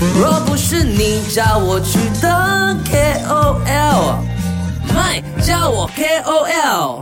若不是你叫我去当 KOL，麦叫我 KOL。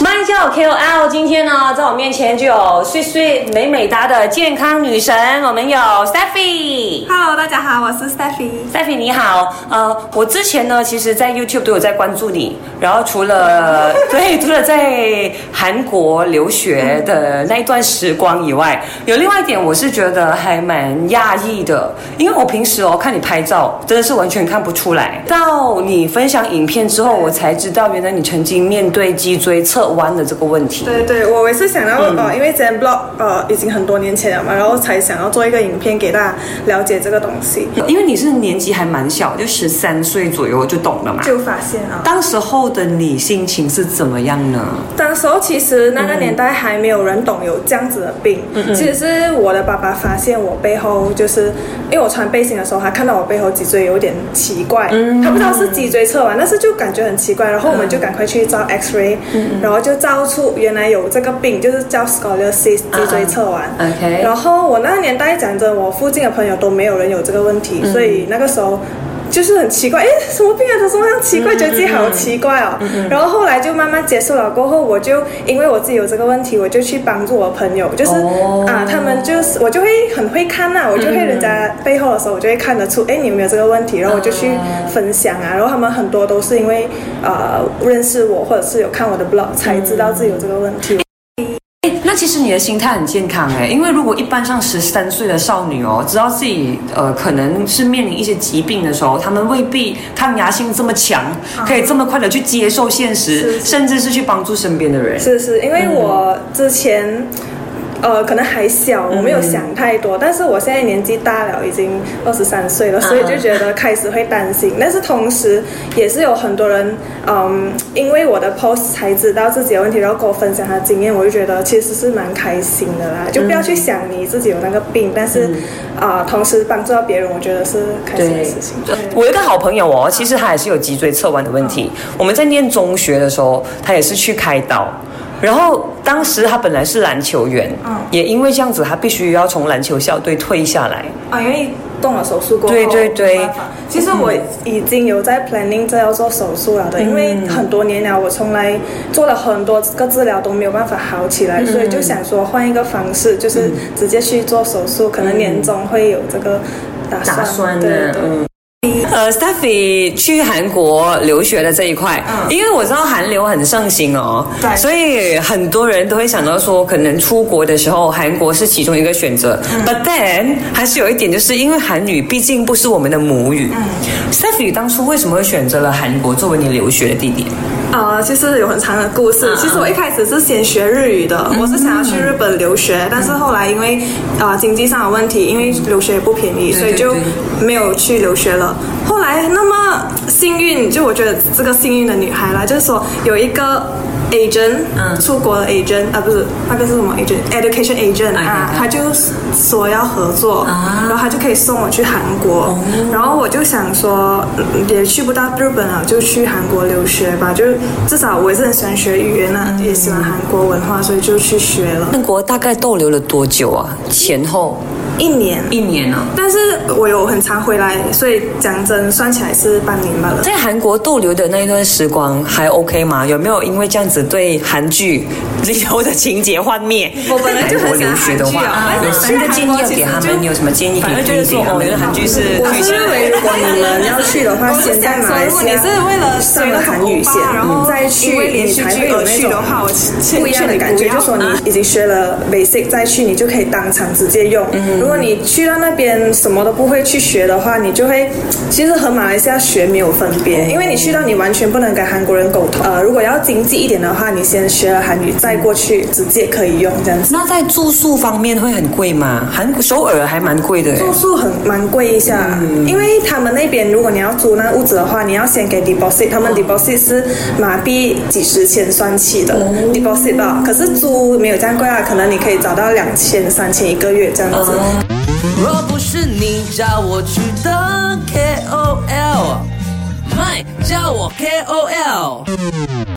麦叫我 KOL，今天呢，在我面前就有碎碎美美哒的健康女神，我们有 Steffi。Hello，大家好，我是 Steffi。Steffi 你好，呃，我之前呢，其实，在 YouTube 都有在关注你，然后除了 对，除了在韩国留学的那一段时光以外，有另外一点，我是觉得还蛮讶异的，因为我平时哦看你拍照，真的是完全看不出来，到你分享影片之后，我才知道原来你曾经面对脊椎侧弯的这个问题。对对，我也是想要、呃，因为之前 blog 呃已经很多年前了嘛，然后才想要做一个影片给大家了解这个东西，因为你是年纪还蛮小，就十三岁左右就懂了嘛。就发现啊。当时候的你心情是怎么样呢？当时候其实那个年代还没有人懂有这样子的病，其实是我的爸爸发现我背后就是因为我穿背心的时候，他看到我背后脊椎有点奇怪，他不知道是脊椎侧弯，但是就感觉很奇怪，然后我们就赶快去照 X ray，、然后就照出原来有这个病，就是叫 scoliosis 脊椎侧弯。OK 然后我那个年代讲真，我附近的朋友都没有人有这个问题，所以那个时候。就是很奇怪，哎，什么病啊？怎么这样奇怪？觉得自己好奇怪哦。然后后来就慢慢接受了，过后我就因为我自己有这个问题，我就去帮助我朋友，就是、哦啊，他们就是我就会很会看呐、我就会人家背后的时候，我就会看得出，哎，你有没有这个问题？然后我就去分享啊，然后他们很多都是因为呃认识我，或者是有看我的 blog 才知道自己有这个问题。诶那其实你的心态很健康哎，因为如果一般上十三岁的少女哦，知道自己呃可能是面临一些疾病的时候，她们未必抗压性这么强，可以这么快的去接受现实，甚至是去帮助身边的人。是是，因为我之前。呃，可能还小，我没有想太多。但是我现在年纪大了，已经二十三岁了，所以就觉得开始会担心。但是同时，也是有很多人，嗯，因为我的 post 才知道自己的问题，然后跟我分享他的经验，我就觉得其实是蛮开心的啦。就不要去想你自己有那个病，但是啊、同时帮助到别人，我觉得是开心的事情。对我有一个好朋友哦，其实他也是有脊椎侧弯的问题。我们在念中学的时候，他也是去开刀。然后当时他本来是篮球员，嗯。也因为这样子，他必须要从篮球校队退下来。啊，因为动了手术过后，对对对。其实我已经有在 planning 这要做手术了的，因为很多年了，我从来做了很多个治疗都没有办法好起来，所以就想说换一个方式，就是直接去做手术，可能年终会有这个打算。打算对，对。嗯。呃，Stephy 去韩国留学的这一块，因为我知道韩流很盛行哦，对所以很多人都会想到说，可能出国的时候，韩国是其中一个选择。But then 还是有一点，就是因为韩语毕竟不是我们的母语。Stephy 当初为什么会选择了韩国作为你留学的地点？呃，其实有很长的故事。其实我一开始是先学日语的，我是想要去日本留学，但是后来因为呃经济上的问题，因为留学也不便宜，所以就没有去留学了。后来那么幸运，就我觉得这个幸运的女孩啦，就是说有一个 agent，嗯。出国的 agent 啊，不是那个是什么 agent，education agent 啊，他就说要合作，然后他就可以送我去韩国，然后我就想说，嗯也去不到日本了，就去韩国留学吧，就至少我也是很喜欢学语言啊，也喜欢韩国文化，所以就去学了韩国大概逗留了多久啊？前后一年。一年啊。但是我有很常回来，所以讲真，算起来是半年罢了。在韩国逗留的那一段时光还 OK 吗？有没有因为这样子对韩剧里头的情节幻灭？我本来就很喜欢留学的话，韩剧啊有新的建议要给他们，你有什么建议可以推荐他们？韩剧是我是认为，如果你们要去的话，先在马来西亚上了韩语线，然后再去，你才会有那种不一样的感觉。就说你已经学了 basic，再去你就可以当场直接用。如果你去到那边什么都不会去学的话，你就会其实和马来西亚学没有分别，因为你去到你完全不能跟韩国人沟通。呃，如果要经济一点的话，你先学了韩语，再过去直接可以用这样子。那在住宿方面会很贵吗？韩首尔还蛮贵的。住宿很蛮贵一下，因为他们那边如果你要租那屋子的话，你要先给 deposit，他们 deposit 是马币几十千算起的、deposit 吧。可是租没有这样贵啊，可能你可以找到两千、三千一个月这样子。若不是你叫我去当 KOL，麦叫我 KOL。